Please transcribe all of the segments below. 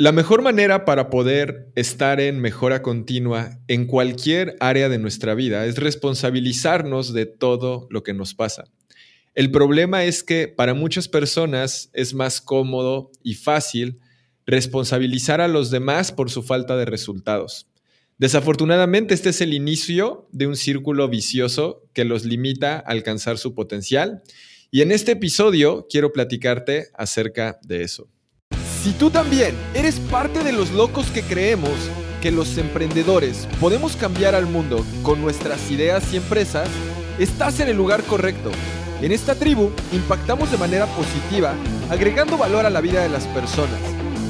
La mejor manera para poder estar en mejora continua en cualquier área de nuestra vida es responsabilizarnos de todo lo que nos pasa. El problema es que para muchas personas es más cómodo y fácil responsabilizar a los demás por su falta de resultados. Desafortunadamente, este es el inicio de un círculo vicioso que los limita a alcanzar su potencial. Y en este episodio quiero platicarte acerca de eso. Si tú también eres parte de los locos que creemos que los emprendedores podemos cambiar al mundo con nuestras ideas y empresas, estás en el lugar correcto. En esta tribu impactamos de manera positiva, agregando valor a la vida de las personas,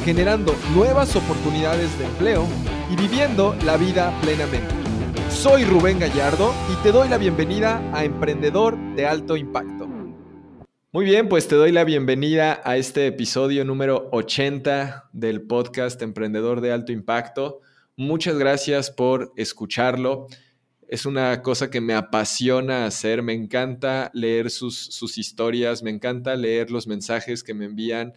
generando nuevas oportunidades de empleo y viviendo la vida plenamente. Soy Rubén Gallardo y te doy la bienvenida a Emprendedor de Alto Impacto. Muy bien, pues te doy la bienvenida a este episodio número 80 del podcast Emprendedor de Alto Impacto. Muchas gracias por escucharlo. Es una cosa que me apasiona hacer, me encanta leer sus, sus historias, me encanta leer los mensajes que me envían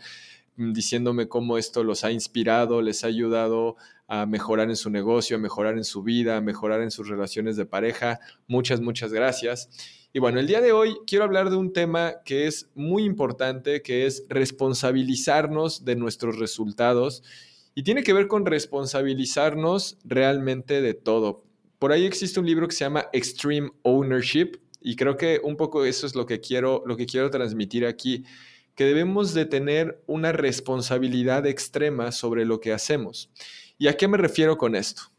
mm, diciéndome cómo esto los ha inspirado, les ha ayudado a mejorar en su negocio, a mejorar en su vida, a mejorar en sus relaciones de pareja. Muchas, muchas gracias. Y bueno, el día de hoy quiero hablar de un tema que es muy importante, que es responsabilizarnos de nuestros resultados. Y tiene que ver con responsabilizarnos realmente de todo. Por ahí existe un libro que se llama Extreme Ownership y creo que un poco eso es lo que quiero, lo que quiero transmitir aquí, que debemos de tener una responsabilidad extrema sobre lo que hacemos. ¿Y a qué me refiero con esto?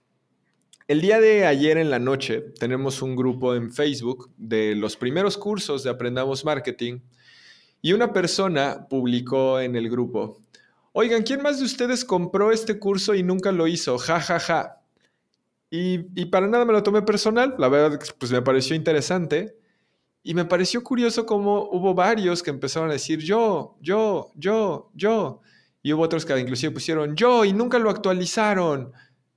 El día de ayer en la noche tenemos un grupo en Facebook de los primeros cursos de Aprendamos Marketing y una persona publicó en el grupo, oigan, ¿quién más de ustedes compró este curso y nunca lo hizo? Ja, ja, ja. Y, para nada me lo tomé personal, la verdad, pues me pareció interesante. Y me pareció curioso cómo hubo varios que empezaron a decir yo, yo, yo, yo. Y hubo otros que inclusive pusieron yo y nunca lo actualizaron.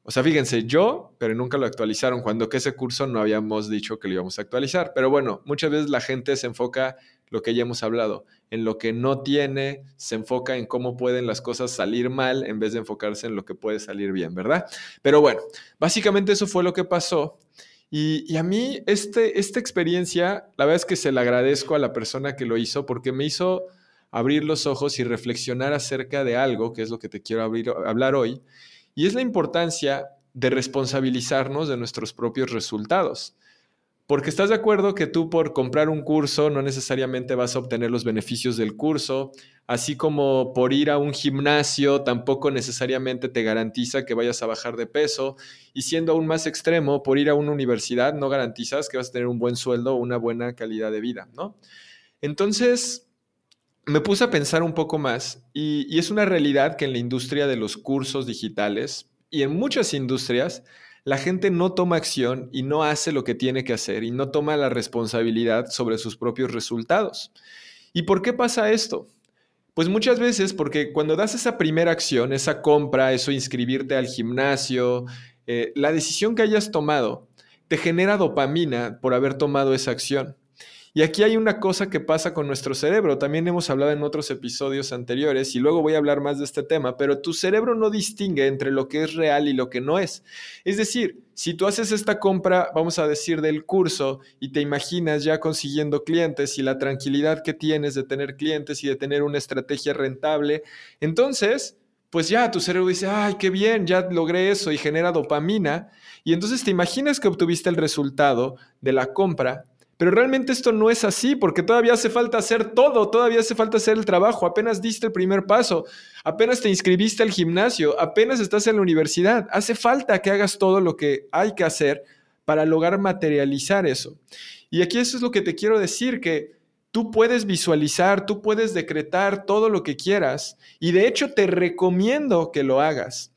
O sea, fíjense, yo, pero nunca lo actualizaron, cuando que ese curso no habíamos dicho que lo íbamos a actualizar. Pero bueno, muchas veces la gente se enfoca, lo que ya hemos hablado, en lo que no tiene, se enfoca en cómo pueden las cosas salir mal en vez de enfocarse en lo que puede salir bien, ¿verdad? Pero bueno, básicamente eso fue lo que pasó. Y, a mí este, esta experiencia, la verdad es que se la agradezco a la persona que lo hizo porque me hizo abrir los ojos y reflexionar acerca de algo, que es lo que te quiero abrir, hablar hoy, y es la importancia de responsabilizarnos de nuestros propios resultados. Porque estás de acuerdo que tú por comprar un curso no necesariamente vas a obtener los beneficios del curso, así como por ir a un gimnasio tampoco necesariamente te garantiza que vayas a bajar de peso, y siendo aún más extremo, por ir a una universidad no garantizas que vas a tener un buen sueldo o una buena calidad de vida, ¿no? Entonces, me puse a pensar un poco más y, es una realidad que en la industria de los cursos digitales y en muchas industrias, la gente no toma acción y no hace lo que tiene que hacer y no toma la responsabilidad sobre sus propios resultados. ¿Y por qué pasa esto? Pues muchas veces porque cuando das esa primera acción, esa compra, eso inscribirte al gimnasio, eh, la decisión que hayas tomado te genera dopamina por haber tomado esa acción. Y aquí hay una cosa que pasa con nuestro cerebro, también hemos hablado en otros episodios anteriores y luego voy a hablar más de este tema, pero tu cerebro no distingue entre lo que es real y lo que no es. Es decir, si tú haces esta compra, vamos a decir, del curso y te imaginas ya consiguiendo clientes y la tranquilidad que tienes de tener clientes y de tener una estrategia rentable, entonces pues ya tu cerebro dice, ay, qué bien, ya logré eso y genera dopamina. Y entonces te imaginas que obtuviste el resultado de la compra pero realmente esto no es así porque todavía hace falta hacer todo, todavía hace falta hacer el trabajo, apenas diste el primer paso, apenas te inscribiste al gimnasio, apenas estás en la universidad, hace falta que hagas todo lo que hay que hacer para lograr materializar eso. Y aquí eso es lo que te quiero decir, que tú puedes visualizar, tú puedes decretar todo lo que quieras y de hecho te recomiendo que lo hagas.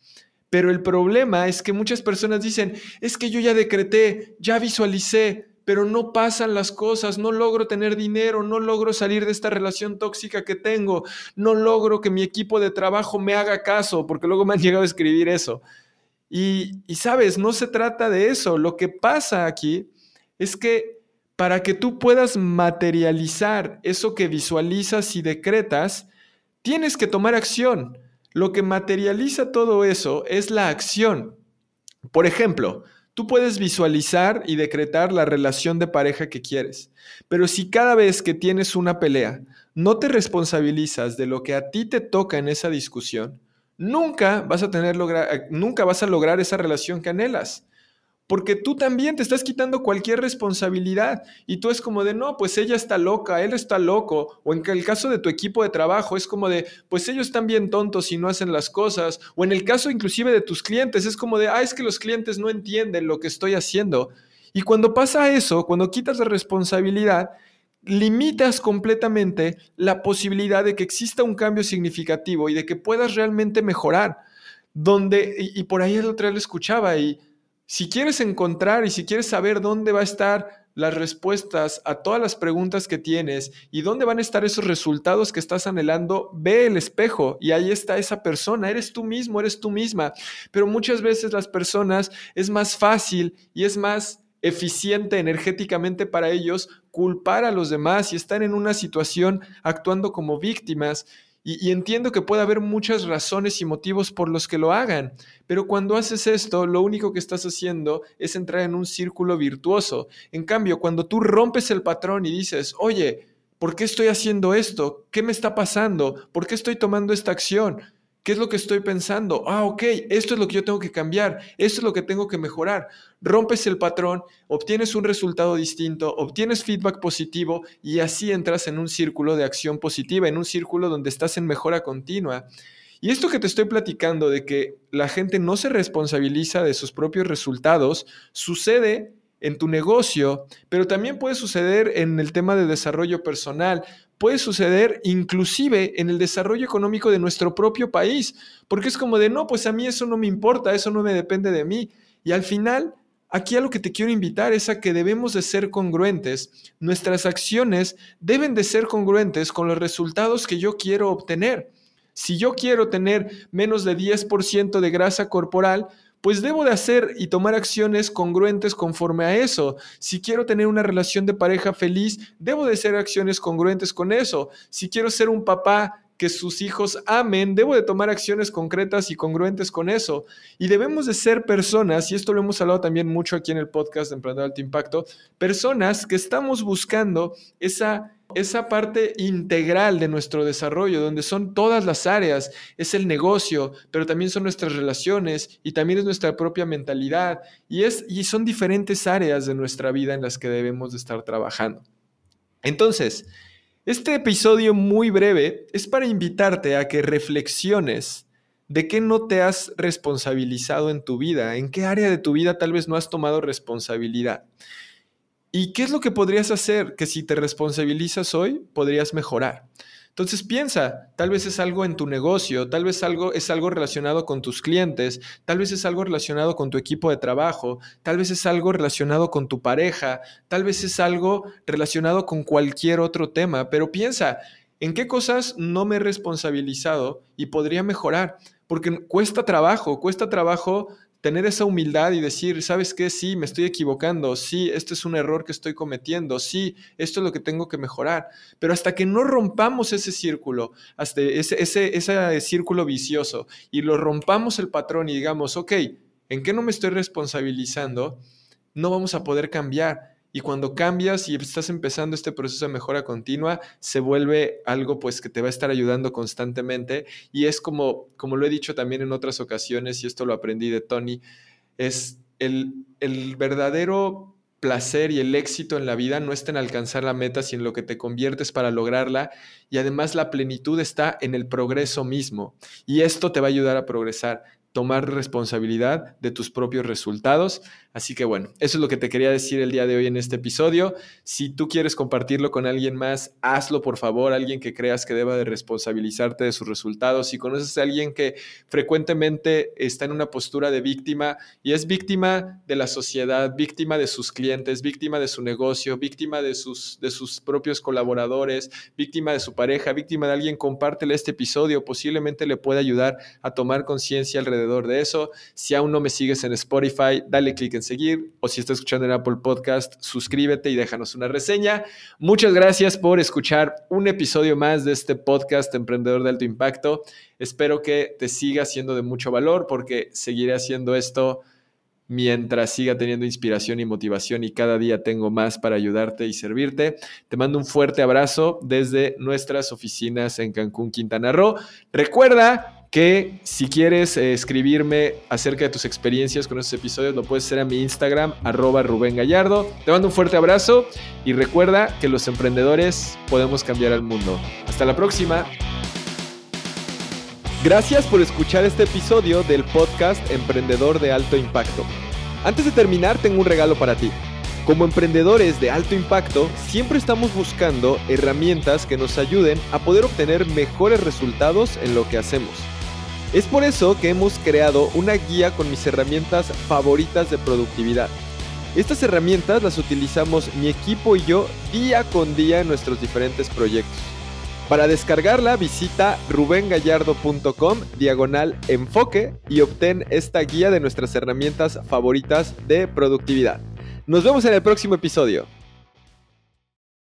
Pero el problema es que muchas personas dicen, es que yo ya decreté, ya visualicé, pero no pasan las cosas, no logro tener dinero, no logro salir de esta relación tóxica que tengo, no logro que mi equipo de trabajo me haga caso, porque luego me han llegado a escribir eso. Y, sabes, no se trata de eso, lo que pasa aquí es que para que tú puedas materializar eso que visualizas y decretas, tienes que tomar acción. lo que materializa todo eso es la acción. Por ejemplo, tú puedes visualizar y decretar la relación de pareja que quieres, pero si cada vez que tienes una pelea no te responsabilizas de lo que a ti te toca en esa discusión, nunca vas a tener nunca vas a lograr esa relación que anhelas porque tú también te estás quitando cualquier responsabilidad y tú es como de, no, pues ella está loca, él está loco, o en el caso de tu equipo de trabajo es como de, pues ellos están bien tontos y no hacen las cosas, o en el caso inclusive de tus clientes es como de, ah, es que los clientes no entienden lo que estoy haciendo. Y cuando pasa eso, cuando quitas la responsabilidad, limitas completamente la posibilidad de que exista un cambio significativo y de que puedas realmente mejorar. Donde, y, por ahí el otro día lo escuchaba y si quieres encontrar y si quieres saber dónde va a estar las respuestas a todas las preguntas que tienes y dónde van a estar esos resultados que estás anhelando, ve el espejo y ahí está esa persona, eres tú mismo, eres tú misma. Pero muchas veces las personas es más fácil y es más eficiente energéticamente para ellos culpar a los demás y estar en una situación actuando como víctimas y, entiendo que puede haber muchas razones y motivos por los que lo hagan, pero cuando haces esto, lo único que estás haciendo es entrar en un círculo virtuoso. En cambio, cuando tú rompes el patrón y dices, oye, ¿por qué estoy haciendo esto? ¿Qué me está pasando? ¿Por qué estoy tomando esta acción? ¿Qué es lo que estoy pensando? Ah, ok, esto es lo que yo tengo que cambiar, esto es lo que tengo que mejorar. Rompes el patrón, obtienes un resultado distinto, obtienes feedback positivo y así entras en un círculo de acción positiva, en un círculo donde estás en mejora continua. Y esto que te estoy platicando de que la gente no se responsabiliza de sus propios resultados, sucede en tu negocio, pero también puede suceder en el tema de desarrollo personal, puede suceder inclusive en el desarrollo económico de nuestro propio país, porque es como de, no, pues a mí eso no me importa, eso no me depende de mí. Y al final, aquí a lo que te quiero invitar es a que debemos de ser congruentes. Nuestras acciones deben de ser congruentes con los resultados que yo quiero obtener. Si yo quiero tener menos de 10% de grasa corporal, pues debo de hacer y tomar acciones congruentes conforme a eso. Si quiero tener una relación de pareja feliz, debo de hacer acciones congruentes con eso. Si quiero ser un papá que sus hijos amen, debo de tomar acciones concretas y congruentes con eso. Y debemos de ser personas, y esto lo hemos hablado también mucho aquí en el podcast de Emprendedor Alto Impacto, personas que estamos buscando esa esa parte integral de nuestro desarrollo, donde son todas las áreas, es el negocio, pero también son nuestras relaciones y también es nuestra propia mentalidad y, es, y son diferentes áreas de nuestra vida en las que debemos de estar trabajando. Entonces, este episodio muy breve es para invitarte a que reflexiones de qué no te has responsabilizado en tu vida, en qué área de tu vida tal vez no has tomado responsabilidad. ¿Y qué es lo que podrías hacer que si te responsabilizas hoy podrías mejorar? Entonces piensa, tal vez es algo en tu negocio, tal vez algo es algo relacionado con tus clientes, tal vez es algo relacionado con tu equipo de trabajo, tal vez es algo relacionado con tu pareja, tal vez es algo relacionado con cualquier otro tema, pero piensa, ¿en qué cosas no me he responsabilizado y podría mejorar? Porque cuesta trabajo, cuesta trabajo tener esa humildad y decir, ¿sabes qué? Sí, me estoy equivocando, sí, este es un error que estoy cometiendo, sí, esto es lo que tengo que mejorar. Pero hasta que no rompamos ese círculo, hasta ese, ese, ese círculo vicioso y lo rompamos el patrón y digamos, ok, ¿en qué no me estoy responsabilizando? No vamos a poder cambiar. Y cuando cambias y estás empezando este proceso de mejora continua, se vuelve algo pues que te va a estar ayudando constantemente. Y es como, como lo he dicho también en otras ocasiones, y esto lo aprendí de Tony, es el, el verdadero placer y el éxito en la vida no está en alcanzar la meta, sino en lo que te conviertes para lograrla. Y además la plenitud está en el progreso mismo. Y esto te va a ayudar a progresar tomar responsabilidad de tus propios resultados. Así que bueno, eso es lo que te quería decir el día de hoy en este episodio. Si tú quieres compartirlo con alguien más, hazlo por favor, alguien que creas que deba de responsabilizarte de sus resultados. Si conoces a alguien que frecuentemente está en una postura de víctima y es víctima de la sociedad, víctima de sus clientes, víctima de su negocio, víctima de sus, de sus propios colaboradores, víctima de su pareja, víctima de alguien, compártele este episodio. Posiblemente le pueda ayudar a tomar conciencia alrededor de eso. Si aún no me sigues en Spotify, dale clic en seguir o si estás escuchando en Apple Podcast, suscríbete y déjanos una reseña. Muchas gracias por escuchar un episodio más de este podcast Emprendedor de Alto Impacto. Espero que te siga siendo de mucho valor porque seguiré haciendo esto mientras siga teniendo inspiración y motivación y cada día tengo más para ayudarte y servirte. Te mando un fuerte abrazo desde nuestras oficinas en Cancún, Quintana Roo. Recuerda que si quieres eh, escribirme acerca de tus experiencias con estos episodios, lo puedes hacer a mi Instagram, arroba Rubén Gallardo. Te mando un fuerte abrazo y recuerda que los emprendedores podemos cambiar al mundo. Hasta la próxima. Gracias por escuchar este episodio del podcast Emprendedor de Alto Impacto. Antes de terminar, tengo un regalo para ti. Como emprendedores de alto impacto, siempre estamos buscando herramientas que nos ayuden a poder obtener mejores resultados en lo que hacemos. Es por eso que hemos creado una guía con mis herramientas favoritas de productividad. Estas herramientas las utilizamos mi equipo y yo día con día en nuestros diferentes proyectos. Para descargarla visita rubengallardo.com diagonal enfoque y obtén esta guía de nuestras herramientas favoritas de productividad. Nos vemos en el próximo episodio.